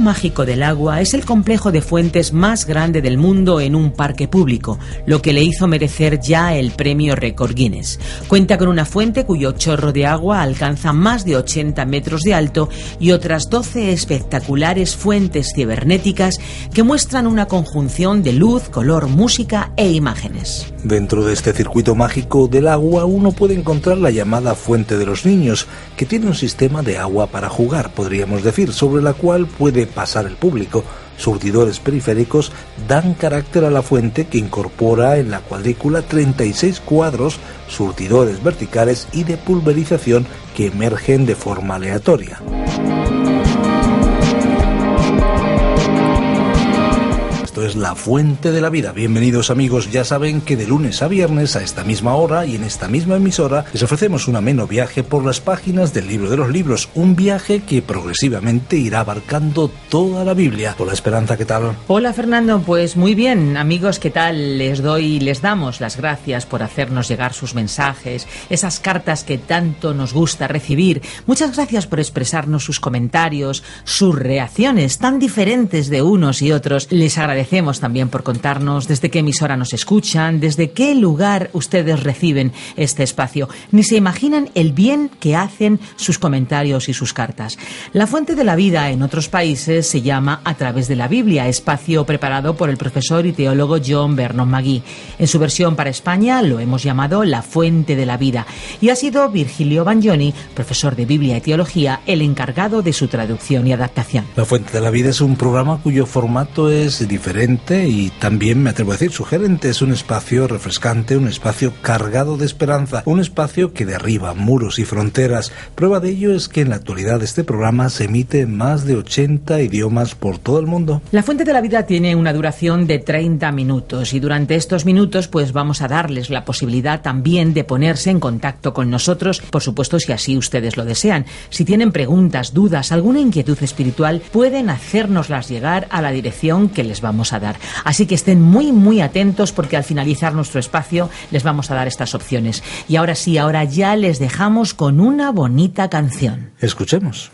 Mágico del agua es el complejo de fuentes más grande del mundo en un parque público, lo que le hizo merecer ya el premio Record Guinness. Cuenta con una fuente cuyo chorro de agua alcanza más de 80 metros de alto y otras 12 espectaculares fuentes cibernéticas que muestran una conjunción de luz, color, música e imágenes. Dentro de este circuito mágico del agua uno puede encontrar la llamada Fuente de los Niños, que tiene un sistema de agua para jugar, podríamos decir, sobre la cual puede pasar el público. Surtidores periféricos dan carácter a la fuente que incorpora en la cuadrícula 36 cuadros, surtidores verticales y de pulverización que emergen de forma aleatoria. Es La Fuente de la Vida. Bienvenidos amigos, ya saben que de lunes a viernes a esta misma hora y en esta misma emisora les ofrecemos un ameno viaje por las páginas del libro de los libros, un viaje que progresivamente irá abarcando toda la Biblia. Hola Esperanza, ¿qué tal? Hola Fernando, pues muy bien amigos, ¿qué tal? Les doy, les damos las gracias por hacernos llegar sus mensajes, esas cartas que tanto nos gusta recibir. Muchas gracias por expresarnos sus comentarios, sus reacciones tan diferentes de unos y otros. Les agradecemos agradecemos también por contarnos desde qué emisora nos escuchan, desde qué lugar ustedes reciben este espacio. Ni se imaginan el bien que hacen sus comentarios y sus cartas. La fuente de la vida en otros países se llama A través de la Biblia, espacio preparado por el profesor y teólogo John Vernon Magui. En su versión para España lo hemos llamado La fuente de la vida y ha sido Virgilio Bagnoni, profesor de Biblia y teología, el encargado de su traducción y adaptación. La fuente de la vida es un programa cuyo formato es diferente y también, me atrevo a decir, sugerente. Es un espacio refrescante, un espacio cargado de esperanza, un espacio que derriba muros y fronteras. Prueba de ello es que en la actualidad este programa se emite en más de 80 idiomas por todo el mundo. La Fuente de la Vida tiene una duración de 30 minutos y durante estos minutos pues vamos a darles la posibilidad también de ponerse en contacto con nosotros, por supuesto si así ustedes lo desean. Si tienen preguntas, dudas, alguna inquietud espiritual, pueden hacérnoslas llegar a la dirección que les vamos a dar. Así que estén muy, muy atentos porque al finalizar nuestro espacio les vamos a dar estas opciones. Y ahora sí, ahora ya les dejamos con una bonita canción. Escuchemos.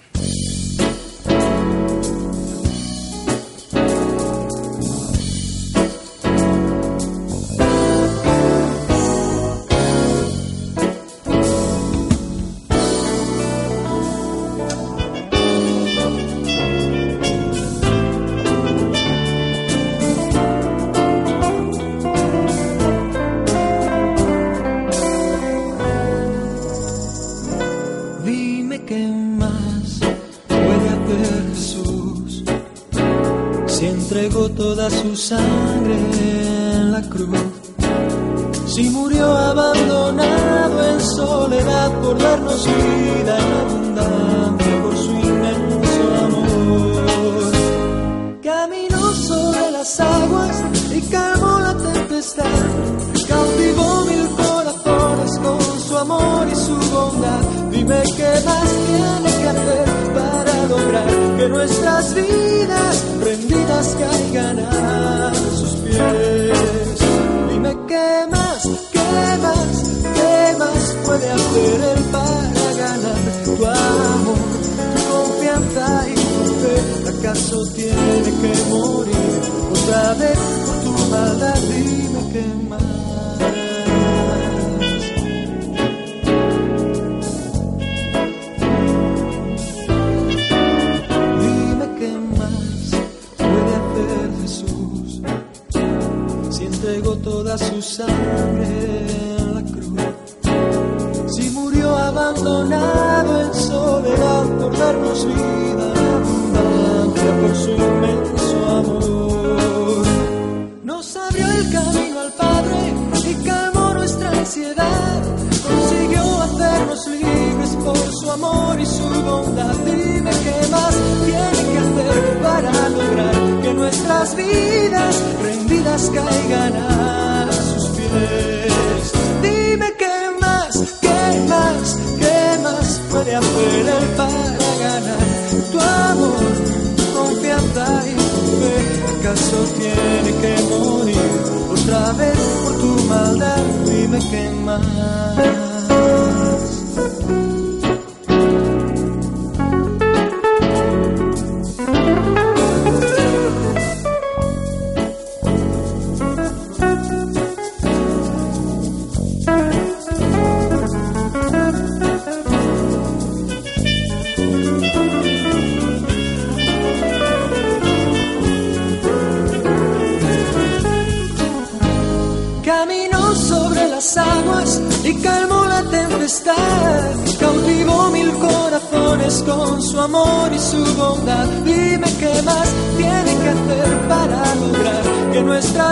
Sangre en la cruz. Si murió abandonado en soledad por darnos vida en abundancia por su inmenso amor. Caminó sobre las aguas y calmó la tempestad. Cautivó mil corazones con su amor y su bondad. Dime qué más tiene que hacer para lograr que nuestras vidas rendidas caigan a sus pies. Dime qué más, qué más, qué más puede hacer él para ganar tu amor, tu confianza y tu fe. ¿Acaso tiene que morir otra vez por tu maldad? Toda su sangre en la cruz. Si murió abandonado en soledad por darnos vida abundancia por su inmenso amor. Nos abrió el camino al Padre y calmó nuestra ansiedad. Consiguió hacernos libres por su amor y su bondad. Dime qué más tiene que hacer para lograr nuestras vidas rendidas caigan a sus pies. Dime qué más, qué más, qué más puede hacer él para ganar tu amor, tu confianza y fe. ¿Acaso tiene que morir otra vez por tu maldad? Dime qué más.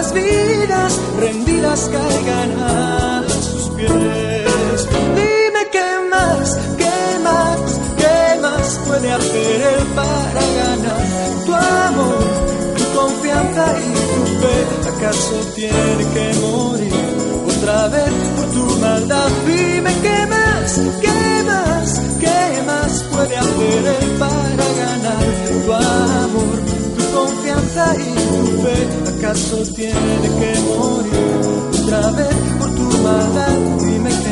Vidas rendidas caigan a sus pies. Dime qué más, qué más, qué más puede hacer él para ganar tu amor, tu confianza y tu fe. ¿Acaso tiene que morir? Fe. ¿Acaso tiene que morir otra vez por tu maldad? Qué más.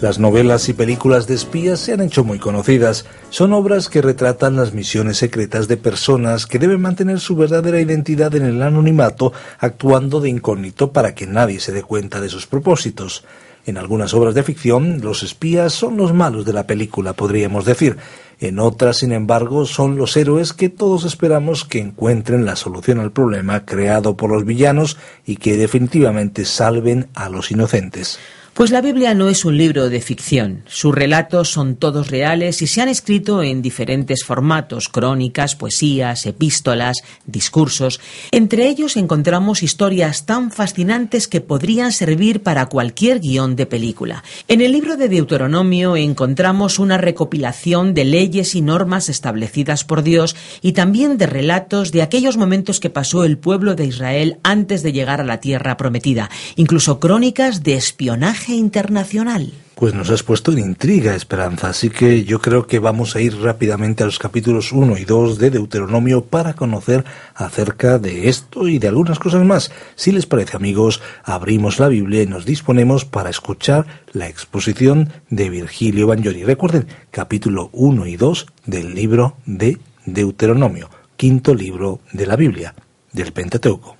Las novelas y películas de espías se han hecho muy conocidas. Son obras que retratan las misiones secretas de personas que deben mantener su verdadera identidad en el anonimato, actuando de incógnito para que nadie se dé cuenta de sus propósitos. En algunas obras de ficción, los espías son los malos de la película, podríamos decir. En otras, sin embargo, son los héroes que todos esperamos que encuentren la solución al problema creado por los villanos y que definitivamente salven a los inocentes. Pues la Biblia no es un libro de ficción. Sus relatos son todos reales y se han escrito en diferentes formatos, crónicas, poesías, epístolas, discursos. Entre ellos encontramos historias tan fascinantes que podrían servir para cualquier guion de película. En el libro de Deuteronomio encontramos una recopilación de leyes y normas establecidas por Dios y también de relatos de aquellos momentos que pasó el pueblo de Israel antes de llegar a la tierra prometida, incluso crónicas de espionaje internacional. Pues nos has puesto en intriga, Esperanza, así que yo creo que vamos a ir rápidamente a los capítulos 1 y 2 de Deuteronomio para conocer acerca de esto y de algunas cosas más. Si les parece, amigos, abrimos la Biblia y nos disponemos para escuchar la exposición de Virgilio Bagnoli. Recuerden, capítulo 1 y 2 del libro de Deuteronomio, quinto libro de la Biblia, del Pentateuco.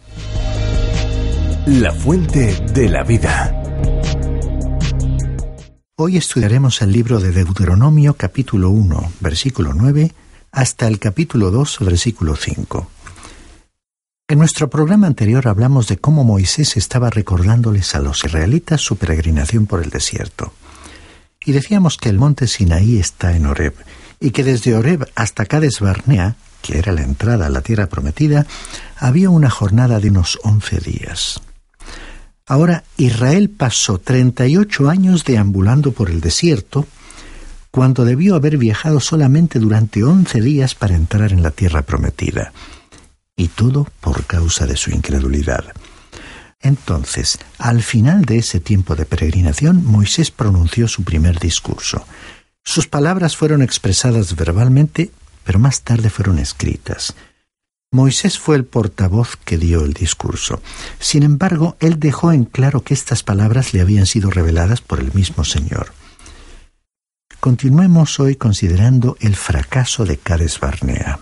La fuente de la vida. Hoy estudiaremos el libro de Deuteronomio capítulo 1, versículo 9, hasta el capítulo 2, versículo 5. En nuestro programa anterior hablamos de cómo Moisés estaba recordándoles a los israelitas su peregrinación por el desierto. Y decíamos que el monte Sinaí está en Horeb, y que desde Horeb hasta Cades Barnea, que era la entrada a la tierra prometida, había una jornada de unos once días. Ahora Israel pasó 38 años deambulando por el desierto, cuando debió haber viajado solamente durante 11 días para entrar en la tierra prometida. Y todo por causa de su incredulidad. Entonces, al final de ese tiempo de peregrinación, Moisés pronunció su primer discurso. Sus palabras fueron expresadas verbalmente, pero más tarde fueron escritas. Moisés fue el portavoz que dio el discurso. Sin embargo, él dejó en claro que estas palabras le habían sido reveladas por el mismo Señor. Continuemos hoy considerando el fracaso de Cades Barnea.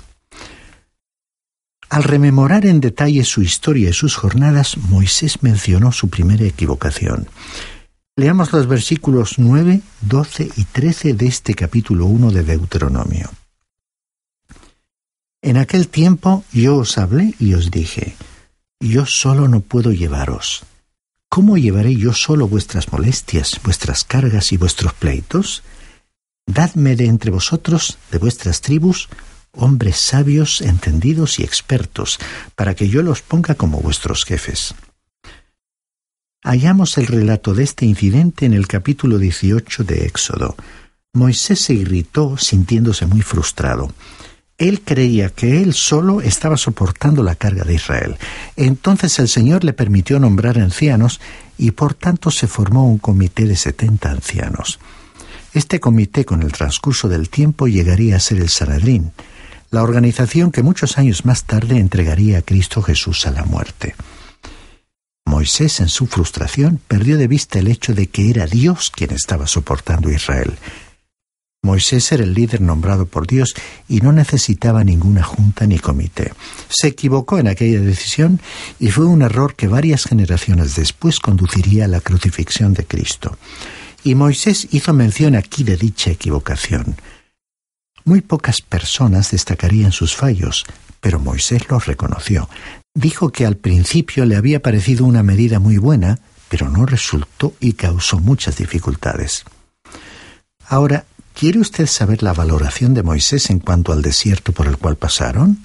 Al rememorar en detalle su historia y sus jornadas, Moisés mencionó su primera equivocación. Leamos los versículos 9, 12 y 13 de este capítulo 1 de Deuteronomio. En aquel tiempo yo os hablé y os dije, yo solo no puedo llevaros. ¿Cómo llevaré yo solo vuestras molestias, vuestras cargas y vuestros pleitos? Dadme de entre vosotros, de vuestras tribus, hombres sabios, entendidos y expertos, para que yo los ponga como vuestros jefes. Hallamos el relato de este incidente en el capítulo 18 de Éxodo. Moisés se irritó sintiéndose muy frustrado. Él creía que él solo estaba soportando la carga de Israel. Entonces el Señor le permitió nombrar ancianos y por tanto se formó un comité de setenta ancianos. Este comité con el transcurso del tiempo llegaría a ser el Sanedrín, la organización que muchos años más tarde entregaría a Cristo Jesús a la muerte. Moisés en su frustración perdió de vista el hecho de que era Dios quien estaba soportando a Israel. Moisés era el líder nombrado por Dios y no necesitaba ninguna junta ni comité. Se equivocó en aquella decisión y fue un error que varias generaciones después conduciría a la crucifixión de Cristo. Y Moisés hizo mención aquí de dicha equivocación. Muy pocas personas destacarían sus fallos, pero Moisés los reconoció. Dijo que al principio le había parecido una medida muy buena, pero no resultó y causó muchas dificultades. Ahora, ¿quiere usted saber la valoración de Moisés en cuanto al desierto por el cual pasaron?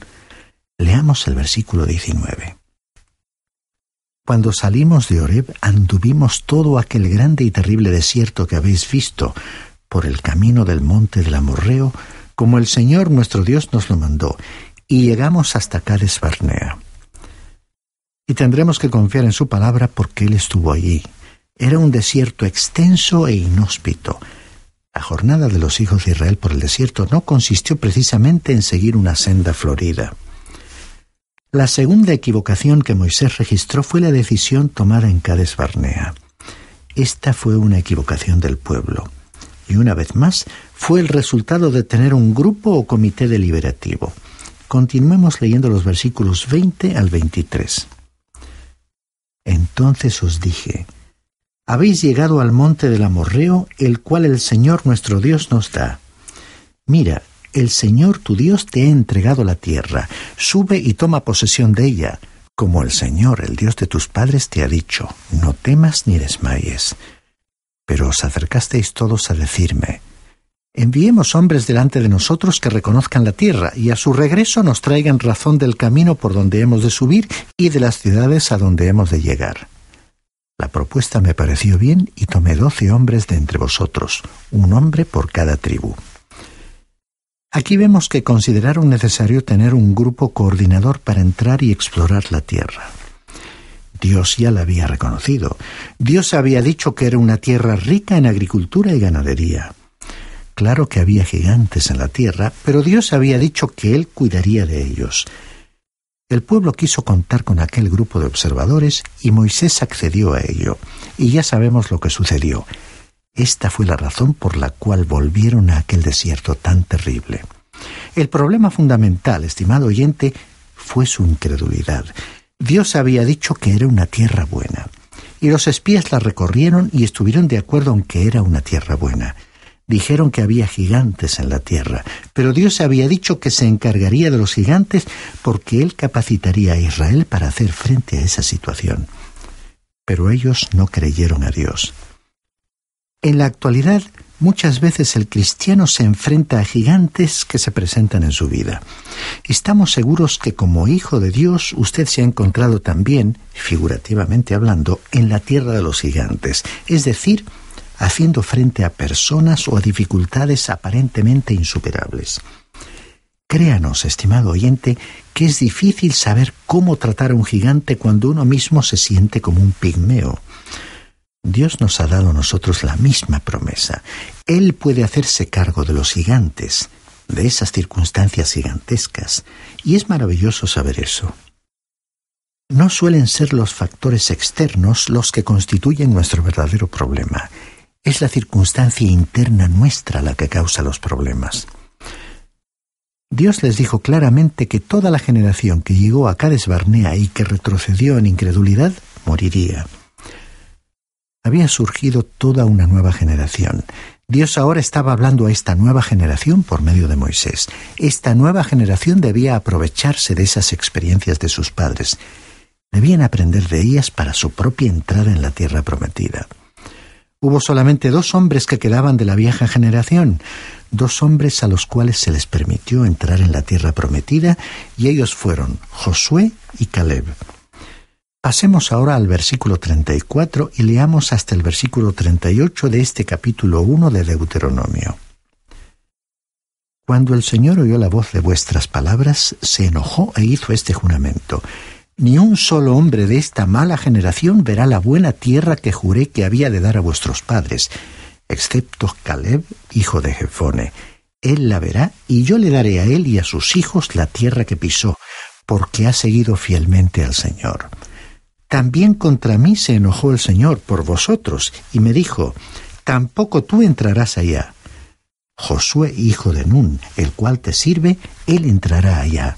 Leamos el versículo 19. Cuando salimos de Oreb anduvimos todo aquel grande y terrible desierto que habéis visto por el camino del monte del Amorreo, como el Señor nuestro Dios nos lo mandó, y llegamos hasta Cades Barnea. Y tendremos que confiar en su palabra porque Él estuvo allí. Era un desierto extenso e inhóspito. La jornada de los hijos de Israel por el desierto no consistió precisamente en seguir una senda florida. La segunda equivocación que Moisés registró fue la decisión tomada en Cades Barnea. Esta fue una equivocación del pueblo y una vez más fue el resultado de tener un grupo o comité deliberativo. Continuemos leyendo los versículos 20 al 23. Entonces os dije, habéis llegado al monte del Amorreo, el cual el Señor nuestro Dios nos da. Mira, el Señor tu Dios te ha entregado la tierra, sube y toma posesión de ella, como el Señor, el Dios de tus padres, te ha dicho, no temas ni desmayes. Pero os acercasteis todos a decirme, Enviemos hombres delante de nosotros que reconozcan la tierra y a su regreso nos traigan razón del camino por donde hemos de subir y de las ciudades a donde hemos de llegar. La propuesta me pareció bien y tomé doce hombres de entre vosotros, un hombre por cada tribu. Aquí vemos que consideraron necesario tener un grupo coordinador para entrar y explorar la tierra. Dios ya la había reconocido. Dios había dicho que era una tierra rica en agricultura y ganadería. Claro que había gigantes en la tierra, pero Dios había dicho que Él cuidaría de ellos. El pueblo quiso contar con aquel grupo de observadores y Moisés accedió a ello. Y ya sabemos lo que sucedió. Esta fue la razón por la cual volvieron a aquel desierto tan terrible. El problema fundamental, estimado oyente, fue su incredulidad. Dios había dicho que era una tierra buena. Y los espías la recorrieron y estuvieron de acuerdo en que era una tierra buena. Dijeron que había gigantes en la tierra, pero Dios había dicho que se encargaría de los gigantes porque Él capacitaría a Israel para hacer frente a esa situación. Pero ellos no creyeron a Dios. En la actualidad, Muchas veces el cristiano se enfrenta a gigantes que se presentan en su vida. Estamos seguros que como hijo de Dios usted se ha encontrado también, figurativamente hablando, en la tierra de los gigantes, es decir, haciendo frente a personas o a dificultades aparentemente insuperables. Créanos, estimado oyente, que es difícil saber cómo tratar a un gigante cuando uno mismo se siente como un pigmeo. Dios nos ha dado a nosotros la misma promesa. Él puede hacerse cargo de los gigantes, de esas circunstancias gigantescas, y es maravilloso saber eso. No suelen ser los factores externos los que constituyen nuestro verdadero problema. Es la circunstancia interna nuestra la que causa los problemas. Dios les dijo claramente que toda la generación que llegó a Cades Barnea y que retrocedió en incredulidad moriría había surgido toda una nueva generación. Dios ahora estaba hablando a esta nueva generación por medio de Moisés. Esta nueva generación debía aprovecharse de esas experiencias de sus padres. Debían aprender de ellas para su propia entrada en la tierra prometida. Hubo solamente dos hombres que quedaban de la vieja generación. dos hombres a los cuales se les permitió entrar en la tierra prometida, y ellos fueron Josué y Caleb. Pasemos ahora al versículo 34 y leamos hasta el versículo 38 de este capítulo 1 de Deuteronomio. Cuando el Señor oyó la voz de vuestras palabras, se enojó e hizo este juramento. Ni un solo hombre de esta mala generación verá la buena tierra que juré que había de dar a vuestros padres, excepto Caleb, hijo de Jefone. Él la verá, y yo le daré a él y a sus hijos la tierra que pisó, porque ha seguido fielmente al Señor. También contra mí se enojó el Señor por vosotros, y me dijo, Tampoco tú entrarás allá. Josué, hijo de Nun, el cual te sirve, él entrará allá.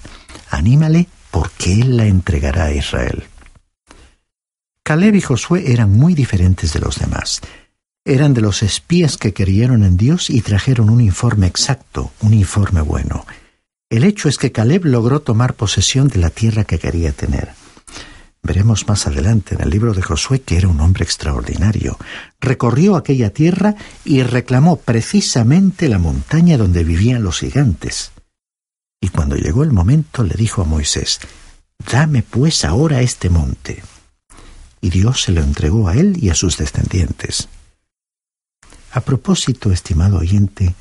Anímale, porque él la entregará a Israel. Caleb y Josué eran muy diferentes de los demás. Eran de los espías que creyeron en Dios y trajeron un informe exacto, un informe bueno. El hecho es que Caleb logró tomar posesión de la tierra que quería tener. Veremos más adelante en el libro de Josué que era un hombre extraordinario. Recorrió aquella tierra y reclamó precisamente la montaña donde vivían los gigantes. Y cuando llegó el momento le dijo a Moisés, Dame pues ahora este monte. Y Dios se lo entregó a él y a sus descendientes. A propósito, estimado oyente,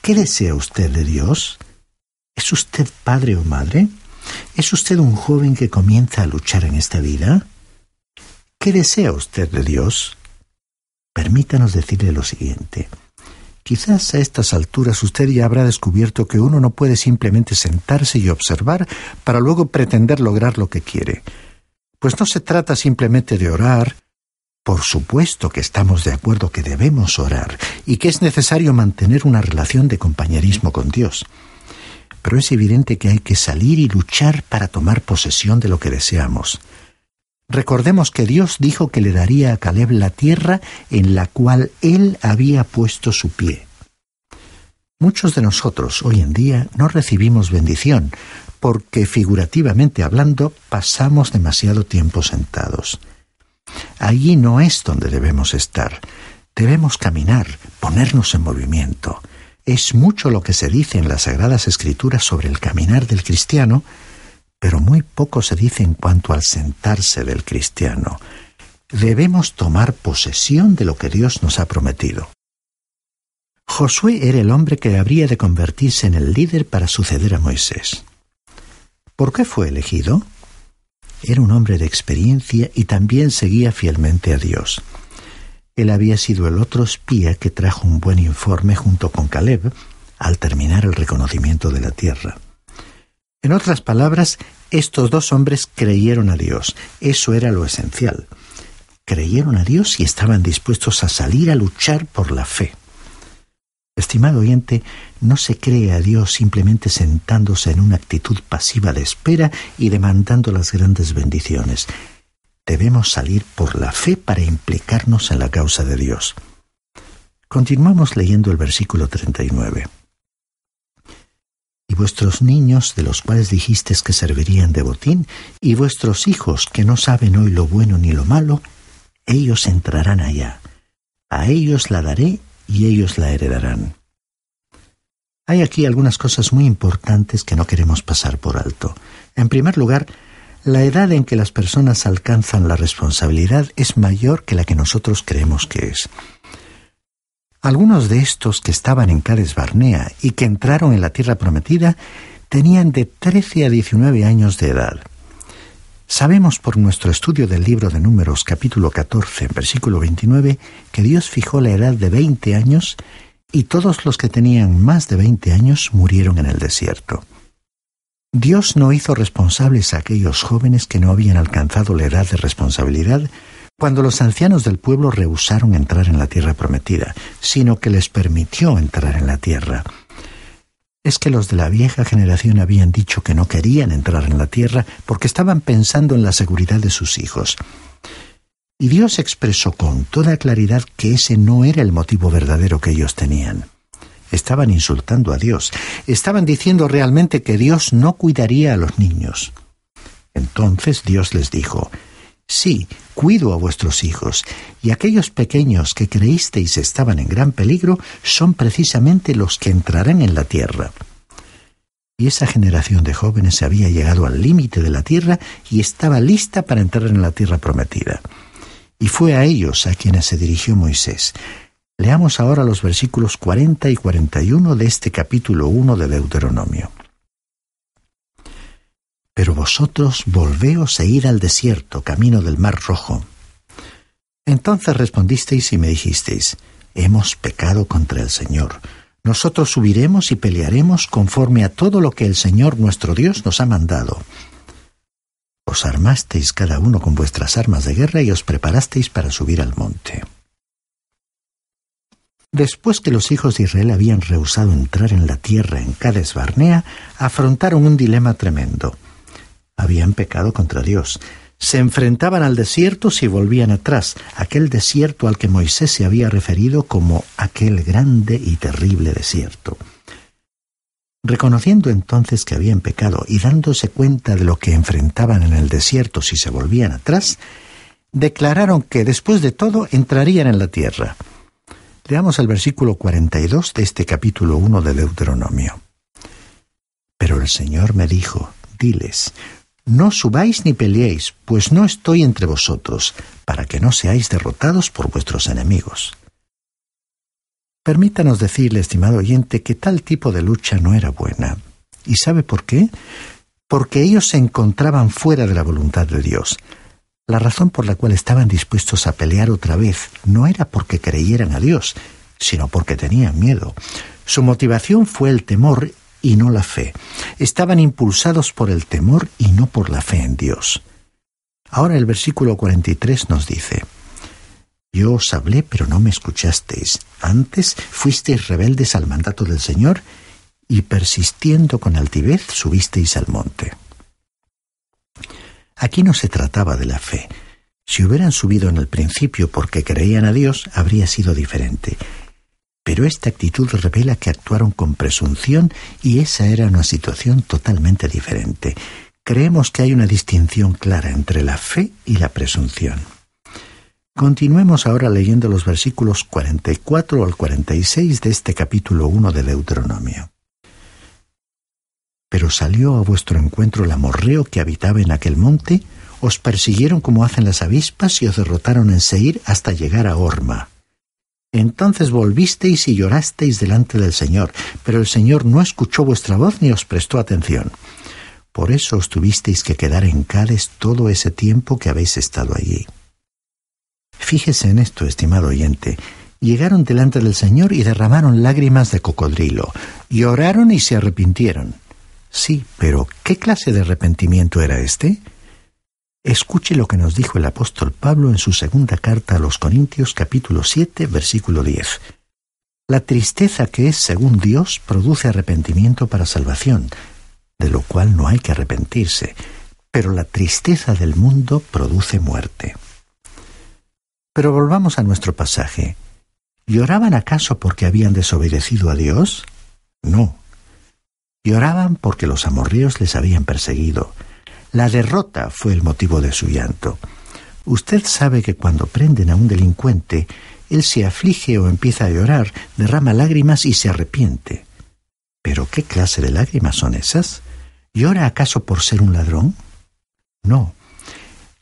¿qué desea usted de Dios? ¿Es usted padre o madre? ¿Es usted un joven que comienza a luchar en esta vida? ¿Qué desea usted de Dios? Permítanos decirle lo siguiente. Quizás a estas alturas usted ya habrá descubierto que uno no puede simplemente sentarse y observar para luego pretender lograr lo que quiere. Pues no se trata simplemente de orar. Por supuesto que estamos de acuerdo que debemos orar y que es necesario mantener una relación de compañerismo con Dios pero es evidente que hay que salir y luchar para tomar posesión de lo que deseamos. Recordemos que Dios dijo que le daría a Caleb la tierra en la cual él había puesto su pie. Muchos de nosotros hoy en día no recibimos bendición porque figurativamente hablando pasamos demasiado tiempo sentados. Allí no es donde debemos estar. Debemos caminar, ponernos en movimiento. Es mucho lo que se dice en las Sagradas Escrituras sobre el caminar del cristiano, pero muy poco se dice en cuanto al sentarse del cristiano. Debemos tomar posesión de lo que Dios nos ha prometido. Josué era el hombre que habría de convertirse en el líder para suceder a Moisés. ¿Por qué fue elegido? Era un hombre de experiencia y también seguía fielmente a Dios. Él había sido el otro espía que trajo un buen informe junto con Caleb al terminar el reconocimiento de la tierra. En otras palabras, estos dos hombres creyeron a Dios. Eso era lo esencial. Creyeron a Dios y estaban dispuestos a salir a luchar por la fe. Estimado oyente, no se cree a Dios simplemente sentándose en una actitud pasiva de espera y demandando las grandes bendiciones debemos salir por la fe para implicarnos en la causa de Dios. Continuamos leyendo el versículo 39. Y vuestros niños, de los cuales dijisteis que servirían de botín, y vuestros hijos, que no saben hoy lo bueno ni lo malo, ellos entrarán allá. A ellos la daré y ellos la heredarán. Hay aquí algunas cosas muy importantes que no queremos pasar por alto. En primer lugar, la edad en que las personas alcanzan la responsabilidad es mayor que la que nosotros creemos que es. Algunos de estos que estaban en Cades Barnea y que entraron en la tierra prometida tenían de 13 a 19 años de edad. Sabemos por nuestro estudio del libro de Números capítulo 14, versículo 29, que Dios fijó la edad de 20 años y todos los que tenían más de 20 años murieron en el desierto. Dios no hizo responsables a aquellos jóvenes que no habían alcanzado la edad de responsabilidad cuando los ancianos del pueblo rehusaron entrar en la tierra prometida, sino que les permitió entrar en la tierra. Es que los de la vieja generación habían dicho que no querían entrar en la tierra porque estaban pensando en la seguridad de sus hijos. Y Dios expresó con toda claridad que ese no era el motivo verdadero que ellos tenían estaban insultando a Dios, estaban diciendo realmente que Dios no cuidaría a los niños. Entonces Dios les dijo, Sí, cuido a vuestros hijos, y aquellos pequeños que creísteis estaban en gran peligro son precisamente los que entrarán en la tierra. Y esa generación de jóvenes había llegado al límite de la tierra y estaba lista para entrar en la tierra prometida. Y fue a ellos a quienes se dirigió Moisés. Leamos ahora los versículos 40 y 41 de este capítulo 1 de Deuteronomio. Pero vosotros volveos e id al desierto, camino del mar rojo. Entonces respondisteis y me dijisteis, Hemos pecado contra el Señor. Nosotros subiremos y pelearemos conforme a todo lo que el Señor nuestro Dios nos ha mandado. Os armasteis cada uno con vuestras armas de guerra y os preparasteis para subir al monte. Después que los hijos de Israel habían rehusado entrar en la tierra en Cades Barnea, afrontaron un dilema tremendo habían pecado contra Dios. Se enfrentaban al desierto si volvían atrás, aquel desierto al que Moisés se había referido como aquel grande y terrible desierto. Reconociendo entonces que habían pecado y dándose cuenta de lo que enfrentaban en el desierto si se volvían atrás, declararon que después de todo entrarían en la tierra. Leamos el versículo 42 de este capítulo 1 de Deuteronomio. Pero el Señor me dijo, diles, no subáis ni peleéis, pues no estoy entre vosotros, para que no seáis derrotados por vuestros enemigos. Permítanos decirle, estimado oyente, que tal tipo de lucha no era buena. ¿Y sabe por qué? Porque ellos se encontraban fuera de la voluntad de Dios. La razón por la cual estaban dispuestos a pelear otra vez no era porque creyeran a Dios, sino porque tenían miedo. Su motivación fue el temor y no la fe. Estaban impulsados por el temor y no por la fe en Dios. Ahora el versículo 43 nos dice, Yo os hablé, pero no me escuchasteis. Antes fuisteis rebeldes al mandato del Señor y persistiendo con altivez subisteis al monte. Aquí no se trataba de la fe. Si hubieran subido en el principio porque creían a Dios, habría sido diferente. Pero esta actitud revela que actuaron con presunción y esa era una situación totalmente diferente. Creemos que hay una distinción clara entre la fe y la presunción. Continuemos ahora leyendo los versículos 44 al 46 de este capítulo 1 de Deuteronomio. Pero salió a vuestro encuentro el amorreo que habitaba en aquel monte, os persiguieron como hacen las avispas y os derrotaron en Seir hasta llegar a Orma. Entonces volvisteis y llorasteis delante del Señor, pero el Señor no escuchó vuestra voz ni os prestó atención. Por eso os tuvisteis que quedar en Cádiz todo ese tiempo que habéis estado allí. Fíjese en esto, estimado oyente. Llegaron delante del Señor y derramaron lágrimas de cocodrilo. Lloraron y se arrepintieron. Sí, pero ¿qué clase de arrepentimiento era este? Escuche lo que nos dijo el apóstol Pablo en su segunda carta a los Corintios capítulo 7 versículo 10. La tristeza que es según Dios produce arrepentimiento para salvación, de lo cual no hay que arrepentirse, pero la tristeza del mundo produce muerte. Pero volvamos a nuestro pasaje. ¿Lloraban acaso porque habían desobedecido a Dios? No. Lloraban porque los amorríos les habían perseguido, la derrota fue el motivo de su llanto. Usted sabe que cuando prenden a un delincuente, él se aflige o empieza a llorar, derrama lágrimas y se arrepiente. ¿Pero qué clase de lágrimas son esas? ¿Llora acaso por ser un ladrón? No.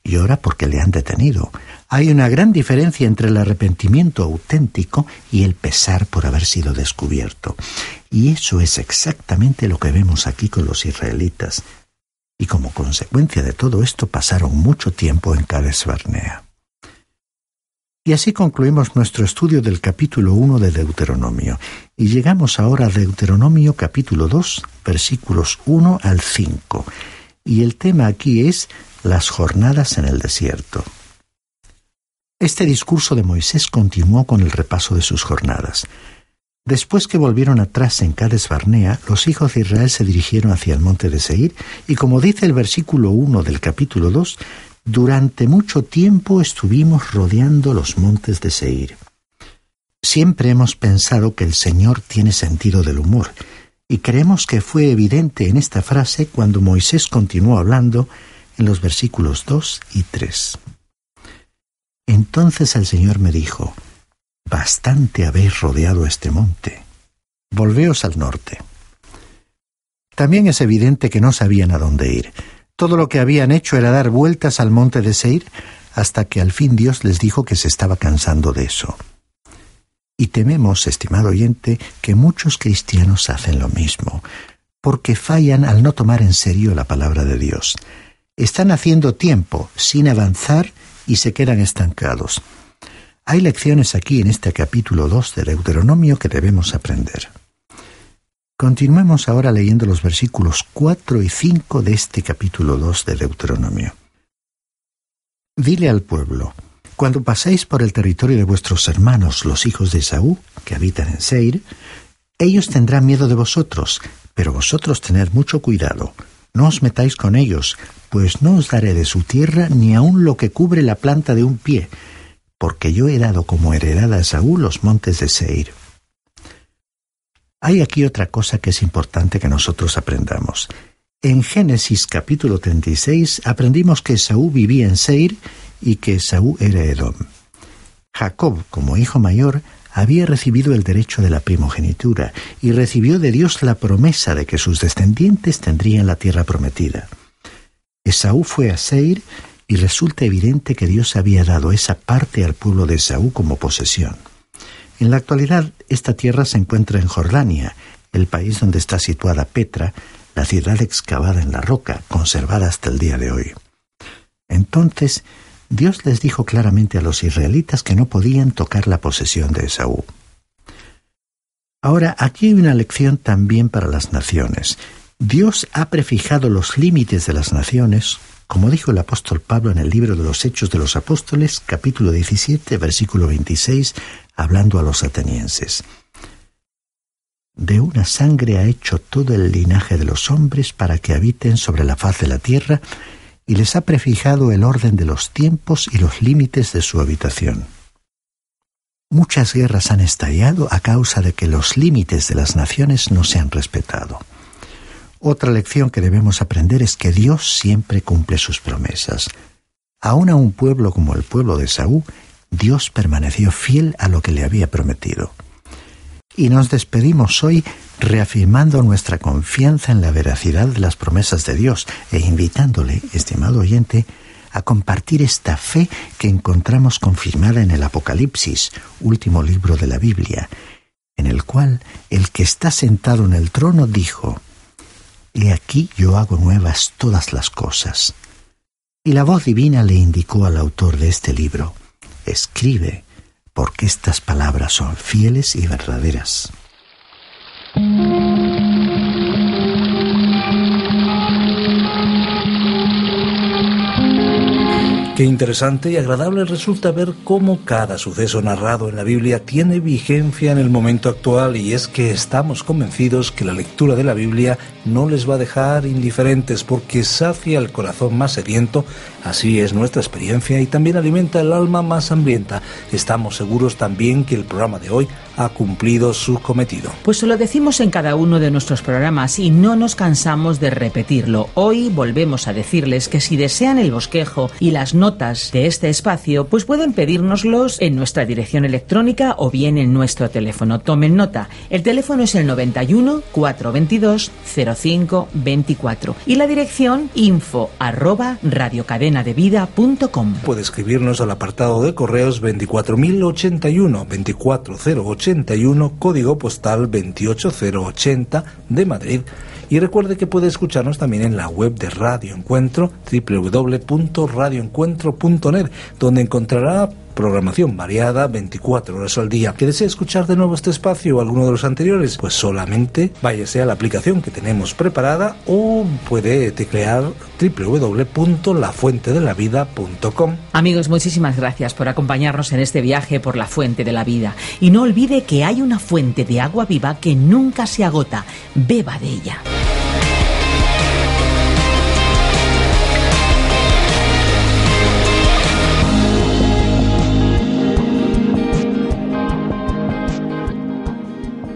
Llora porque le han detenido. Hay una gran diferencia entre el arrepentimiento auténtico y el pesar por haber sido descubierto. Y eso es exactamente lo que vemos aquí con los israelitas y como consecuencia de todo esto pasaron mucho tiempo en Cades Barnea. Y así concluimos nuestro estudio del capítulo 1 de Deuteronomio, y llegamos ahora a Deuteronomio capítulo 2, versículos 1 al 5, y el tema aquí es las jornadas en el desierto. Este discurso de Moisés continuó con el repaso de sus jornadas. Después que volvieron atrás en Cades Barnea, los hijos de Israel se dirigieron hacia el monte de Seir, y como dice el versículo 1 del capítulo 2, durante mucho tiempo estuvimos rodeando los montes de Seir. Siempre hemos pensado que el Señor tiene sentido del humor, y creemos que fue evidente en esta frase cuando Moisés continuó hablando en los versículos 2 y 3. Entonces el Señor me dijo, Bastante habéis rodeado este monte. Volveos al norte. También es evidente que no sabían a dónde ir. Todo lo que habían hecho era dar vueltas al monte de Seir hasta que al fin Dios les dijo que se estaba cansando de eso. Y tememos, estimado oyente, que muchos cristianos hacen lo mismo, porque fallan al no tomar en serio la palabra de Dios. Están haciendo tiempo sin avanzar y se quedan estancados. Hay lecciones aquí en este capítulo 2 de Deuteronomio que debemos aprender. Continuemos ahora leyendo los versículos 4 y 5 de este capítulo 2 de Deuteronomio. Dile al pueblo, cuando paséis por el territorio de vuestros hermanos, los hijos de Esaú, que habitan en Seir, ellos tendrán miedo de vosotros, pero vosotros tened mucho cuidado. No os metáis con ellos, pues no os daré de su tierra ni aun lo que cubre la planta de un pie, porque yo he dado como heredad a Esaú los montes de Seir. Hay aquí otra cosa que es importante que nosotros aprendamos. En Génesis capítulo 36 aprendimos que Esaú vivía en Seir y que Esaú era Edom. Jacob, como hijo mayor, había recibido el derecho de la primogenitura y recibió de Dios la promesa de que sus descendientes tendrían la tierra prometida. Esaú fue a Seir y resulta evidente que Dios había dado esa parte al pueblo de Esaú como posesión. En la actualidad, esta tierra se encuentra en Jordania, el país donde está situada Petra, la ciudad excavada en la roca, conservada hasta el día de hoy. Entonces, Dios les dijo claramente a los israelitas que no podían tocar la posesión de Esaú. Ahora, aquí hay una lección también para las naciones. Dios ha prefijado los límites de las naciones como dijo el apóstol Pablo en el libro de los Hechos de los Apóstoles, capítulo 17, versículo 26, hablando a los atenienses. De una sangre ha hecho todo el linaje de los hombres para que habiten sobre la faz de la tierra, y les ha prefijado el orden de los tiempos y los límites de su habitación. Muchas guerras han estallado a causa de que los límites de las naciones no se han respetado. Otra lección que debemos aprender es que Dios siempre cumple sus promesas. Aún a un pueblo como el pueblo de Saúl, Dios permaneció fiel a lo que le había prometido. Y nos despedimos hoy reafirmando nuestra confianza en la veracidad de las promesas de Dios e invitándole, estimado oyente, a compartir esta fe que encontramos confirmada en el Apocalipsis, último libro de la Biblia, en el cual el que está sentado en el trono dijo, He aquí yo hago nuevas todas las cosas. Y la voz divina le indicó al autor de este libro, escribe, porque estas palabras son fieles y verdaderas. Qué interesante y agradable resulta ver cómo cada suceso narrado en la Biblia tiene vigencia en el momento actual y es que estamos convencidos que la lectura de la Biblia no les va a dejar indiferentes porque sacia el corazón más sediento, así es nuestra experiencia y también alimenta el alma más hambrienta. Estamos seguros también que el programa de hoy ha cumplido su cometido. Pues lo decimos en cada uno de nuestros programas y no nos cansamos de repetirlo. Hoy volvemos a decirles que si desean el bosquejo y las notas de este espacio, pues pueden pedírnoslos en nuestra dirección electrónica o bien en nuestro teléfono. Tomen nota. El teléfono es el 91 422 0524 y la dirección info arroba radiocadenadevida.com. Puede escribirnos al apartado de correos 24081 24080 código postal 28080 de Madrid. Y recuerde que puede escucharnos también en la web de Radio Encuentro, www.radioencuentro.net, donde encontrará programación variada 24 horas al día. ¿Que desea escuchar de nuevo este espacio o alguno de los anteriores? Pues solamente váyase a la aplicación que tenemos preparada o puede teclear www.lafuentedelavida.com. Amigos, muchísimas gracias por acompañarnos en este viaje por la fuente de la vida. Y no olvide que hay una fuente de agua viva que nunca se agota. Beba de ella.